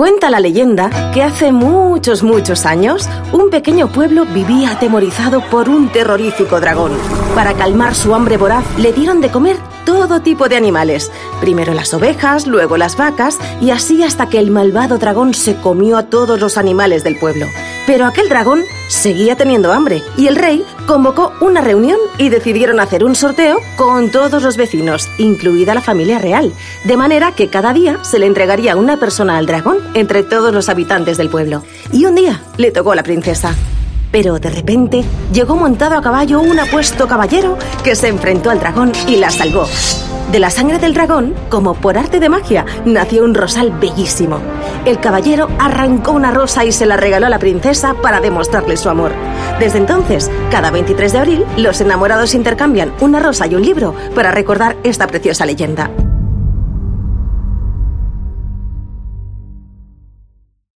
Cuenta la leyenda que hace muchos, muchos años, un pequeño pueblo vivía atemorizado por un terrorífico dragón. Para calmar su hambre voraz, le dieron de comer todo tipo de animales. Primero las ovejas, luego las vacas, y así hasta que el malvado dragón se comió a todos los animales del pueblo. Pero aquel dragón seguía teniendo hambre y el rey convocó una reunión y decidieron hacer un sorteo con todos los vecinos, incluida la familia real, de manera que cada día se le entregaría una persona al dragón entre todos los habitantes del pueblo. Y un día le tocó a la princesa. Pero de repente llegó montado a caballo un apuesto caballero que se enfrentó al dragón y la salvó. De la sangre del dragón, como por arte de magia, nació un rosal bellísimo. El caballero arrancó una rosa y se la regaló a la princesa para demostrarle su amor. Desde entonces, cada 23 de abril, los enamorados intercambian una rosa y un libro para recordar esta preciosa leyenda.